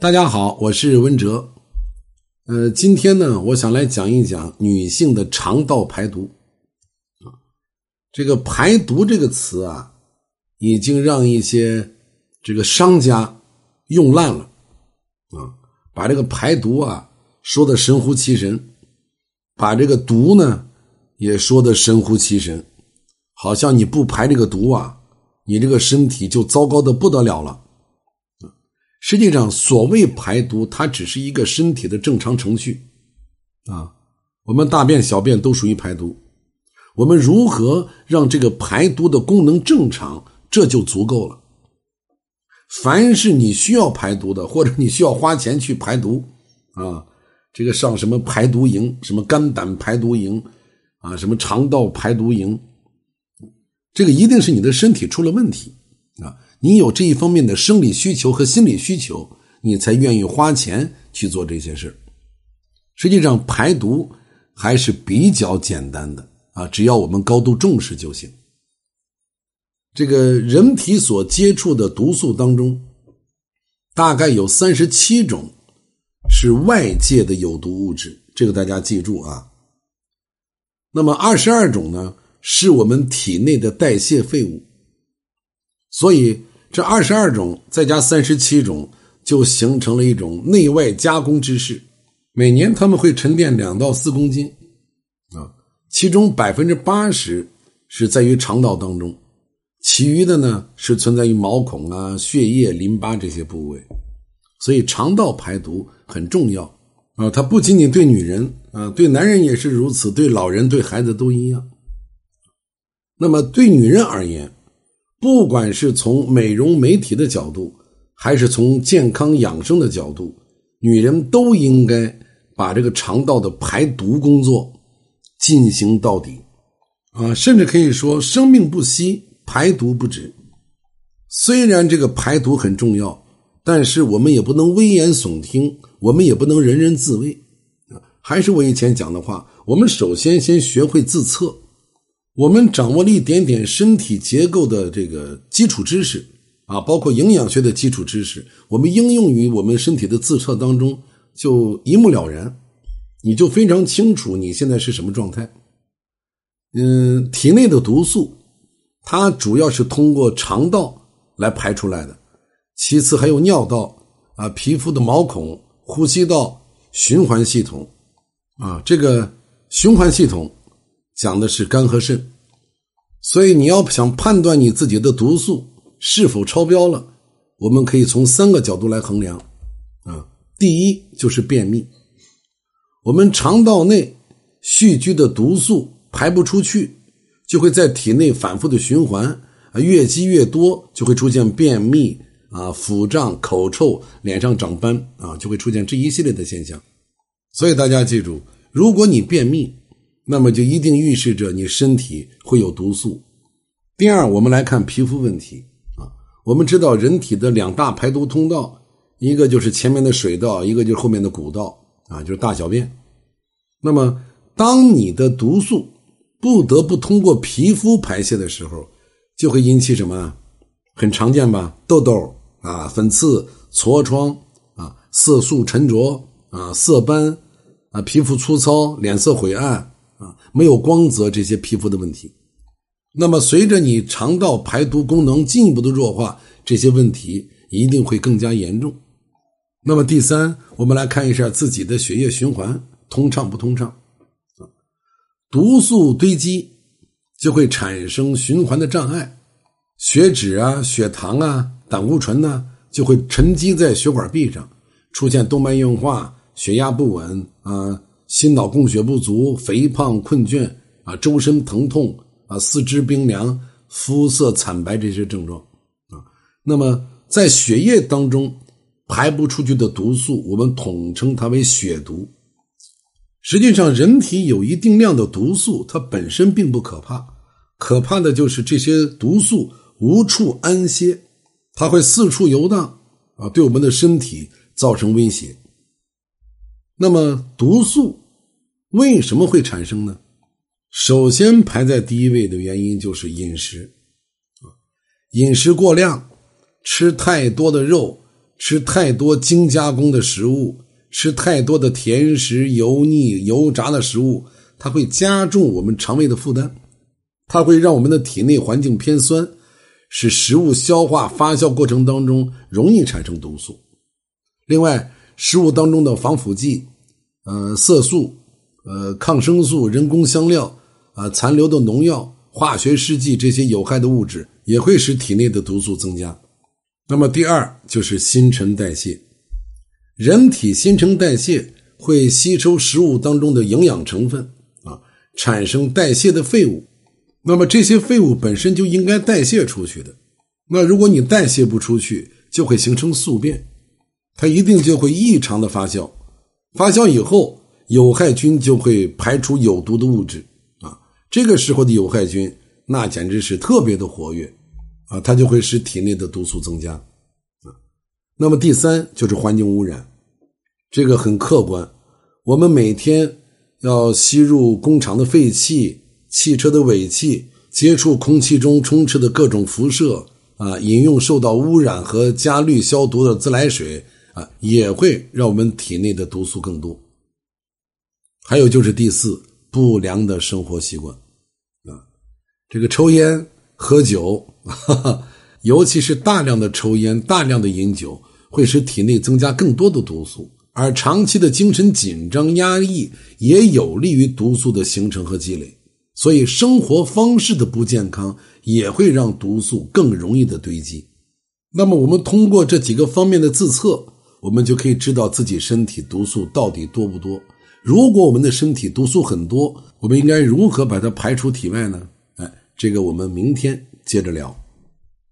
大家好，我是温哲。呃，今天呢，我想来讲一讲女性的肠道排毒。啊，这个“排毒”这个词啊，已经让一些这个商家用烂了。啊，把这个排毒啊说的神乎其神，把这个毒呢也说的神乎其神，好像你不排这个毒啊，你这个身体就糟糕的不得了了。实际上，所谓排毒，它只是一个身体的正常程序，啊，我们大便、小便都属于排毒。我们如何让这个排毒的功能正常，这就足够了。凡是你需要排毒的，或者你需要花钱去排毒，啊，这个上什么排毒营，什么肝胆排毒营，啊，什么肠道排毒营，这个一定是你的身体出了问题。啊你有这一方面的生理需求和心理需求，你才愿意花钱去做这些事实际上，排毒还是比较简单的啊，只要我们高度重视就行。这个人体所接触的毒素当中，大概有三十七种是外界的有毒物质，这个大家记住啊。那么二十二种呢，是我们体内的代谢废物，所以。这二十二种再加三十七种，就形成了一种内外加工之势。每年他们会沉淀两到四公斤，啊，其中百分之八十是在于肠道当中，其余的呢是存在于毛孔啊、血液、淋巴这些部位。所以肠道排毒很重要啊，它不仅仅对女人啊，对男人也是如此，对老人、对孩子都一样。那么对女人而言，不管是从美容美体的角度，还是从健康养生的角度，女人都应该把这个肠道的排毒工作进行到底，啊，甚至可以说生命不息，排毒不止。虽然这个排毒很重要，但是我们也不能危言耸听，我们也不能人人自危，啊，还是我以前讲的话，我们首先先学会自测。我们掌握了一点点身体结构的这个基础知识啊，包括营养学的基础知识，我们应用于我们身体的自测当中，就一目了然，你就非常清楚你现在是什么状态。嗯，体内的毒素，它主要是通过肠道来排出来的，其次还有尿道啊、皮肤的毛孔、呼吸道、循环系统啊，这个循环系统。讲的是肝和肾，所以你要想判断你自己的毒素是否超标了，我们可以从三个角度来衡量。啊，第一就是便秘，我们肠道内蓄积的毒素排不出去，就会在体内反复的循环，啊，越积越多，就会出现便秘啊、腹胀、口臭、脸上长斑啊，就会出现这一系列的现象。所以大家记住，如果你便秘，那么就一定预示着你身体会有毒素。第二，我们来看皮肤问题啊。我们知道人体的两大排毒通道，一个就是前面的水道，一个就是后面的骨道啊，就是大小便。那么，当你的毒素不得不通过皮肤排泄的时候，就会引起什么？很常见吧？痘痘啊，粉刺、痤疮啊，色素沉着啊，色斑啊，皮肤粗糙，脸色灰暗。啊，没有光泽这些皮肤的问题，那么随着你肠道排毒功能进一步的弱化，这些问题一定会更加严重。那么第三，我们来看一下自己的血液循环通畅不通畅啊？毒素堆积就会产生循环的障碍，血脂啊、血糖啊、胆固醇呢就会沉积在血管壁上，出现动脉硬化、血压不稳啊。心脑供血不足、肥胖、困倦啊，周身疼痛啊，四肢冰凉、肤色惨白这些症状啊，那么在血液当中排不出去的毒素，我们统称它为血毒。实际上，人体有一定量的毒素，它本身并不可怕，可怕的就是这些毒素无处安歇，它会四处游荡啊，对我们的身体造成威胁。那么毒素为什么会产生呢？首先排在第一位的原因就是饮食，啊，饮食过量，吃太多的肉，吃太多精加工的食物，吃太多的甜食、油腻、油炸的食物，它会加重我们肠胃的负担，它会让我们的体内环境偏酸，使食物消化发酵过程当中容易产生毒素。另外，食物当中的防腐剂、呃色素、呃抗生素、人工香料啊、残留的农药、化学试剂这些有害的物质，也会使体内的毒素增加。那么第二就是新陈代谢，人体新陈代谢会吸收食物当中的营养成分啊，产生代谢的废物。那么这些废物本身就应该代谢出去的，那如果你代谢不出去，就会形成宿便，它一定就会异常的发酵，发酵以后有害菌就会排出有毒的物质。啊，这个时候的有害菌那简直是特别的活跃。啊，它就会使体内的毒素增加，啊，那么第三就是环境污染，这个很客观，我们每天要吸入工厂的废气、汽车的尾气，接触空气中充斥的各种辐射，啊，饮用受到污染和加氯消毒的自来水，也会让我们体内的毒素更多。还有就是第四，不良的生活习惯，啊，这个抽烟。喝酒，哈哈，尤其是大量的抽烟、大量的饮酒，会使体内增加更多的毒素；而长期的精神紧张、压抑也有利于毒素的形成和积累。所以，生活方式的不健康也会让毒素更容易的堆积。那么，我们通过这几个方面的自测，我们就可以知道自己身体毒素到底多不多。如果我们的身体毒素很多，我们应该如何把它排出体外呢？哎这个我们明天接着聊。